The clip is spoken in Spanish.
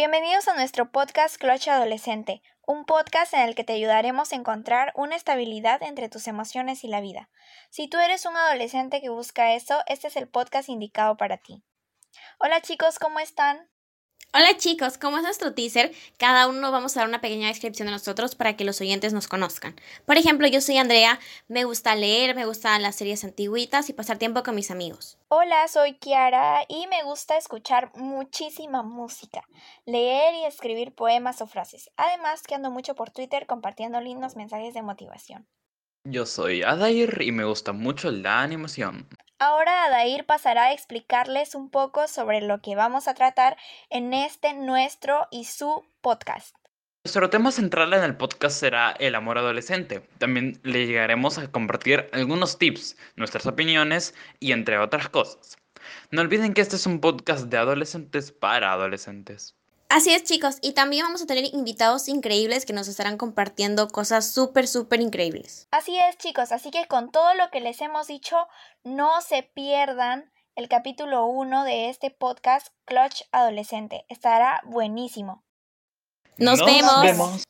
Bienvenidos a nuestro podcast Clutch Adolescente, un podcast en el que te ayudaremos a encontrar una estabilidad entre tus emociones y la vida. Si tú eres un adolescente que busca eso, este es el podcast indicado para ti. Hola chicos, ¿cómo están? Hola chicos, como es nuestro teaser, cada uno vamos a dar una pequeña descripción de nosotros para que los oyentes nos conozcan. Por ejemplo, yo soy Andrea, me gusta leer, me gustan las series antiguitas y pasar tiempo con mis amigos. Hola, soy Kiara y me gusta escuchar muchísima música, leer y escribir poemas o frases. Además que ando mucho por Twitter compartiendo lindos mensajes de motivación. Yo soy Adair y me gusta mucho la animación. Ahora Adair pasará a explicarles un poco sobre lo que vamos a tratar en este nuestro y su podcast. Nuestro tema central en el podcast será el amor adolescente. También le llegaremos a compartir algunos tips, nuestras opiniones y entre otras cosas. No olviden que este es un podcast de adolescentes para adolescentes. Así es chicos, y también vamos a tener invitados increíbles que nos estarán compartiendo cosas súper, súper increíbles. Así es chicos, así que con todo lo que les hemos dicho, no se pierdan el capítulo 1 de este podcast Clutch Adolescente. Estará buenísimo. Nos, vemos.